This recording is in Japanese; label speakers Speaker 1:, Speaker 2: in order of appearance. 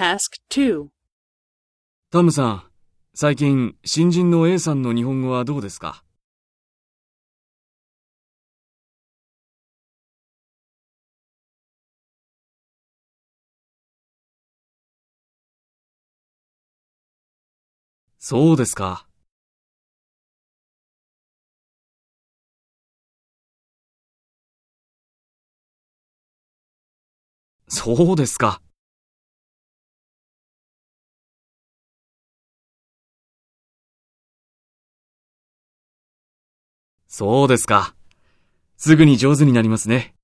Speaker 1: Task
Speaker 2: タムさん、最近、新人の A さんの日本語はどうですか？そうですか。そうですか。そうですか。すぐに上手になりますね。